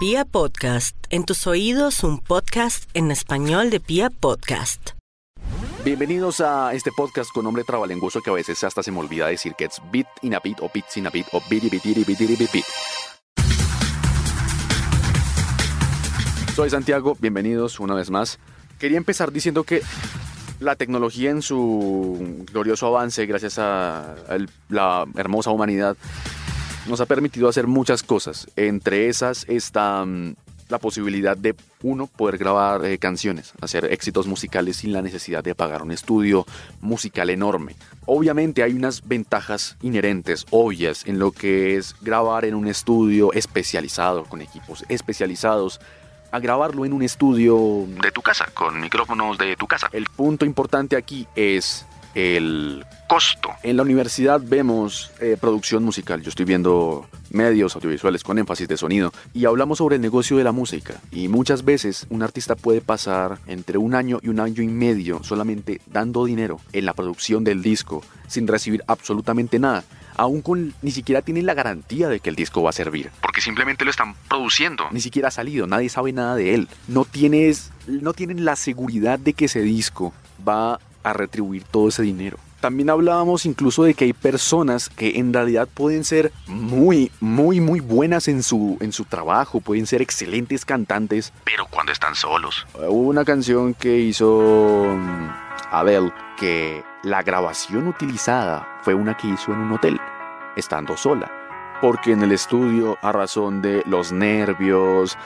Pia Podcast, en tus oídos un podcast en español de Pia Podcast. Bienvenidos a este podcast con nombre trabalenguoso que a veces hasta se me olvida decir que es Bit in a Bit o Bit in a Bit o Bit Bit. Soy Santiago, bienvenidos una vez más. Quería empezar diciendo que la tecnología en su glorioso avance, gracias a la hermosa humanidad, nos ha permitido hacer muchas cosas. Entre esas está mm, la posibilidad de uno poder grabar eh, canciones, hacer éxitos musicales sin la necesidad de pagar un estudio musical enorme. Obviamente hay unas ventajas inherentes, obvias, en lo que es grabar en un estudio especializado, con equipos especializados, a grabarlo en un estudio de tu casa, con micrófonos de tu casa. El punto importante aquí es el costo. En la universidad vemos eh, producción musical, yo estoy viendo medios audiovisuales con énfasis de sonido y hablamos sobre el negocio de la música. Y muchas veces un artista puede pasar entre un año y un año y medio solamente dando dinero en la producción del disco sin recibir absolutamente nada. Aún con ni siquiera tienen la garantía de que el disco va a servir, porque simplemente lo están produciendo, ni siquiera ha salido, nadie sabe nada de él. No tienes no tienen la seguridad de que ese disco va a retribuir todo ese dinero. También hablábamos incluso de que hay personas que en realidad pueden ser muy, muy, muy buenas en su, en su trabajo, pueden ser excelentes cantantes, pero cuando están solos. Hubo una canción que hizo mm, Abel que la grabación utilizada fue una que hizo en un hotel, estando sola. Porque en el estudio, a razón de los nervios,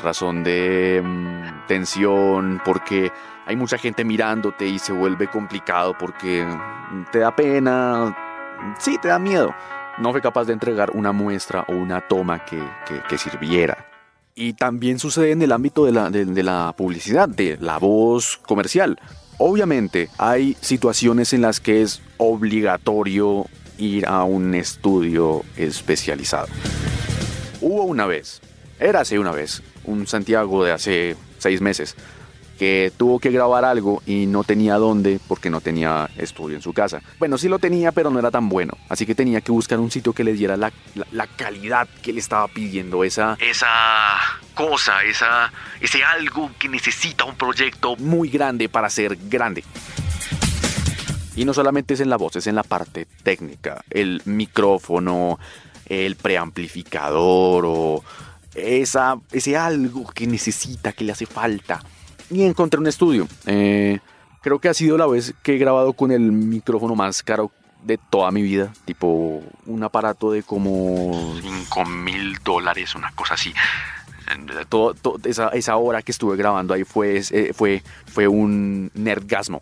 razón de mm, tensión, porque hay mucha gente mirándote y se vuelve complicado porque te da pena, sí, te da miedo. No fue capaz de entregar una muestra o una toma que, sirviera. Y también sucede en el ámbito de la, de la publicidad, de la voz comercial. Obviamente hay situaciones en las que es obligatorio ir a un estudio especializado. Hubo una vez, era hace una vez, un Santiago de hace seis meses, que tuvo que grabar algo y no tenía dónde porque no tenía estudio en su casa. Bueno, sí lo tenía, pero no era tan bueno. Así que tenía que buscar un sitio que le diera la, calidad que le estaba pidiendo, esa, esa cosa, esa, ese algo que necesita un proyecto muy grande para ser grande. Y no solamente es en la voz, es en la parte técnica, el micrófono, el preamplificador o esa, ese algo que necesita, que le hace falta y encontré un estudio. Eh, creo que ha sido la vez que he grabado con el micrófono más caro de toda mi vida. Tipo un aparato de como 5 mil dólares, una cosa así. Todo, esa, esa, hora que estuve grabando ahí fue, eh, fue, fue un nerdgasmo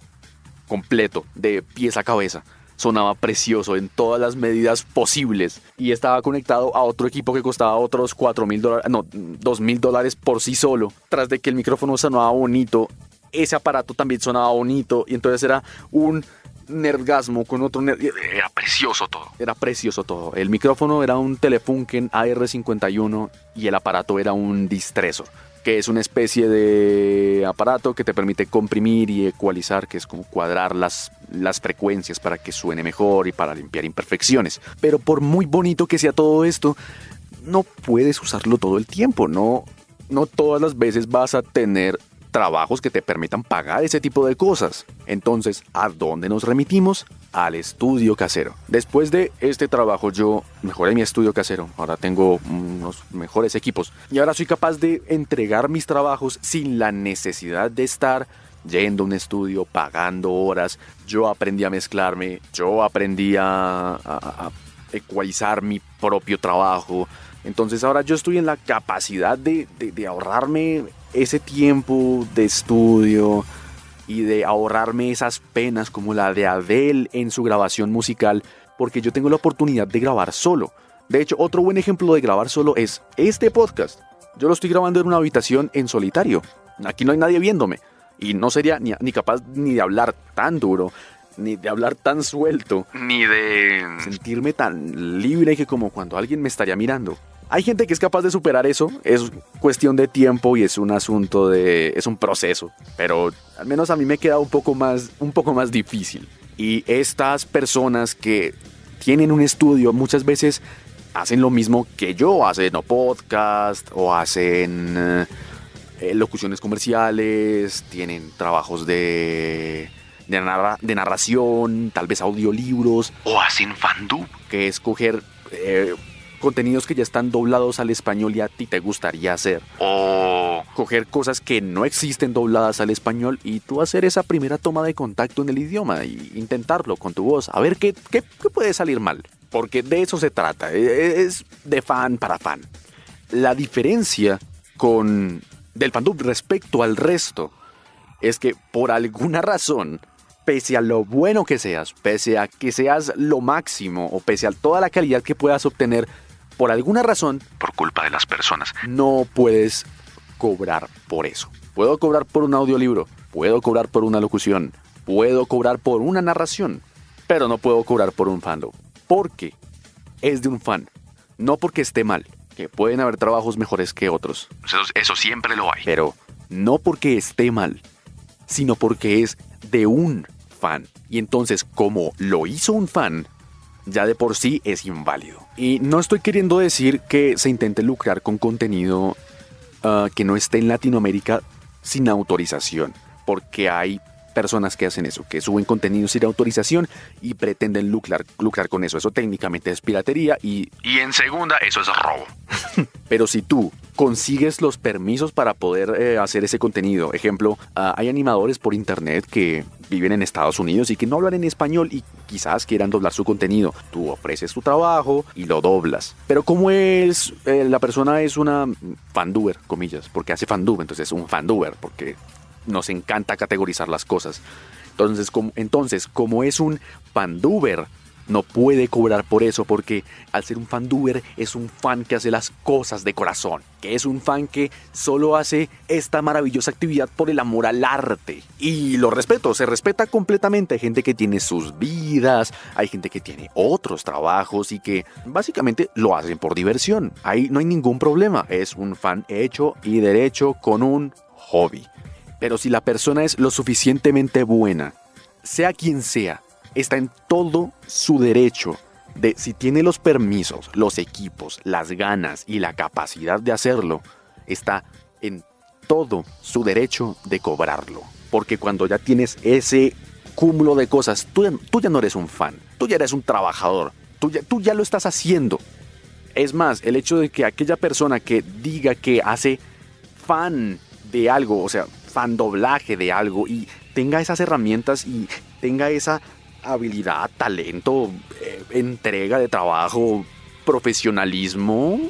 completo, de pies a cabeza sonaba precioso en todas las medidas posibles y estaba conectado a otro equipo que costaba otros 4 mil dólares, no, 2 mil dólares por sí solo. Tras de que el micrófono sonaba bonito, ese aparato también sonaba bonito y entonces era un nergasmo con otro Era precioso todo. Era precioso todo. El micrófono era un Telefunken AR51 y el aparato era un Distreso que es una especie de aparato que te permite comprimir y ecualizar, que es como cuadrar las, las frecuencias para que suene mejor y para limpiar imperfecciones. Pero por muy bonito que sea todo esto, no puedes usarlo todo el tiempo, no, no todas las veces vas a tener trabajos que te permitan pagar ese tipo de cosas. Entonces, ¿a dónde nos remitimos? Al estudio casero. Después de este trabajo yo mejoré mi estudio casero. Ahora tengo unos mejores equipos. Y ahora soy capaz de entregar mis trabajos sin la necesidad de estar yendo a un estudio, pagando horas. Yo aprendí a mezclarme, yo aprendí a, ecualizar mi propio trabajo. Entonces ahora yo estoy en la capacidad de ahorrarme ese tiempo de estudio y de ahorrarme esas penas como la de Adele en su grabación musical, porque yo tengo la oportunidad de grabar solo. De hecho, otro buen ejemplo de grabar solo es este podcast. Yo lo estoy grabando en una habitación en solitario. Aquí no hay nadie viéndome. Y no sería ni, ni capaz ni de hablar tan duro, ni de hablar tan suelto, ni de sentirme tan libre que como cuando alguien me estaría mirando. Hay gente que es capaz de superar eso, es cuestión de tiempo y es un asunto de es un proceso, pero al menos a mí me queda un poco más un poco más difícil. Y estas personas que tienen un estudio muchas veces hacen lo mismo que yo, hacen podcast o hacen eh, eh, locuciones comerciales, tienen trabajos de, de, de, narración, tal vez audiolibros, o hacen fandub, que es coger eh, contenidos que ya están doblados al español y a ti te gustaría hacer. O coger cosas que no existen dobladas al español y tú hacer esa primera toma de contacto en el idioma e intentarlo con tu voz, a ver qué, qué, qué puede salir mal. Porque de eso se trata, e, e, es de fan para fan. La diferencia con del fandub respecto al resto es que por alguna razón, pese a lo bueno que seas, pese a que seas lo máximo o pese a toda la calidad que puedas obtener, por alguna razón, por culpa de las personas, no puedes cobrar por eso. Puedo cobrar por un audiolibro, puedo cobrar por una locución, puedo cobrar por una narración, pero no puedo cobrar por un fandom. Porque es de un fan, no porque esté mal, que pueden haber trabajos mejores que otros. Eso, eso siempre lo hay. Pero no porque esté mal, sino porque es de un fan. Y entonces, como lo hizo un fan, ya de por sí es inválido. Y no estoy queriendo decir que se intente lucrar con contenido uh, que no esté en Latinoamérica sin autorización, porque hay personas que hacen eso, que suben contenido sin autorización y pretenden lucrar, lucrar con eso. Eso técnicamente es piratería y... Y en segunda, eso es robo. Pero si tú consigues los permisos para poder eh, hacer ese contenido, ejemplo, uh, hay animadores por internet que viven en Estados Unidos y que no hablan en español y quizás quieran doblar su contenido. Tú ofreces tu trabajo y lo doblas. Pero como es, eh, la persona es una fanduber, comillas, porque hace fandub, entonces es un fanduber, porque nos encanta categorizar las cosas. Entonces, como, entonces, como es un fanduber, no puede cobrar por eso porque al ser un fanduber es un fan que hace las cosas de corazón, que es un fan que solo hace esta maravillosa actividad por el amor al arte. Y lo respeto, se respeta completamente. Hay gente que tiene sus vidas, hay gente que tiene otros trabajos y que básicamente lo hacen por diversión. Ahí no hay ningún problema, es un fan hecho y derecho con un hobby. Pero si la persona es lo suficientemente buena, sea quien sea, está en todo su derecho de si tiene los permisos, los equipos, las ganas y la capacidad de hacerlo, está en todo su derecho de cobrarlo. Porque cuando ya tienes ese cúmulo de cosas, tú, ya no eres un fan, tú ya eres un trabajador, tú ya lo estás haciendo. Es más, el hecho de que aquella persona que diga que hace fan de algo, o sea, fan doblaje de algo y tenga esas herramientas y tenga esa habilidad, talento, eh, entrega de trabajo, profesionalismo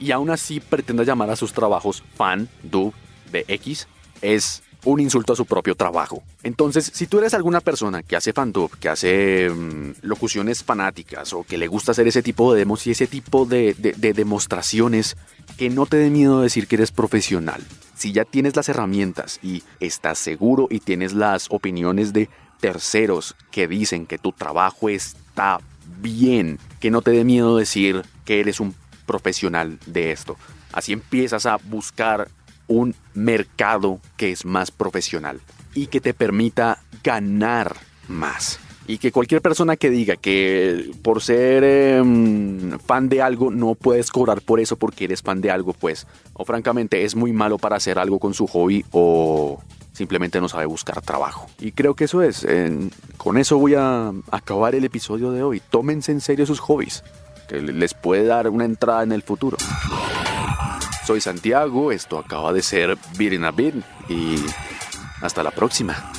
y aún así pretenda llamar a sus trabajos fan, dub, de X, es un insulto a su propio trabajo. Entonces, si tú eres alguna persona que hace fandub, que hace um, locuciones fanáticas o que le gusta hacer ese tipo de demos y ese tipo de, de, de demostraciones, que no te dé miedo decir que eres profesional. Si ya tienes las herramientas y estás seguro y tienes las opiniones de terceros que dicen que tu trabajo está bien, que no te dé miedo decir que eres un profesional de esto. Así empiezas a buscar un mercado que es más profesional y que te permita ganar más. Y que cualquier persona que diga que por ser eh, fan de algo no puedes cobrar por eso porque eres fan de algo, pues, o francamente es muy malo para hacer algo con su hobby o simplemente no sabe buscar trabajo. Y creo que eso es. Con eso voy a acabar el episodio de hoy. Tómense en serio sus hobbies, que les puede dar una entrada en el futuro. Soy Santiago, esto acaba de ser Beating a Beat y hasta la próxima.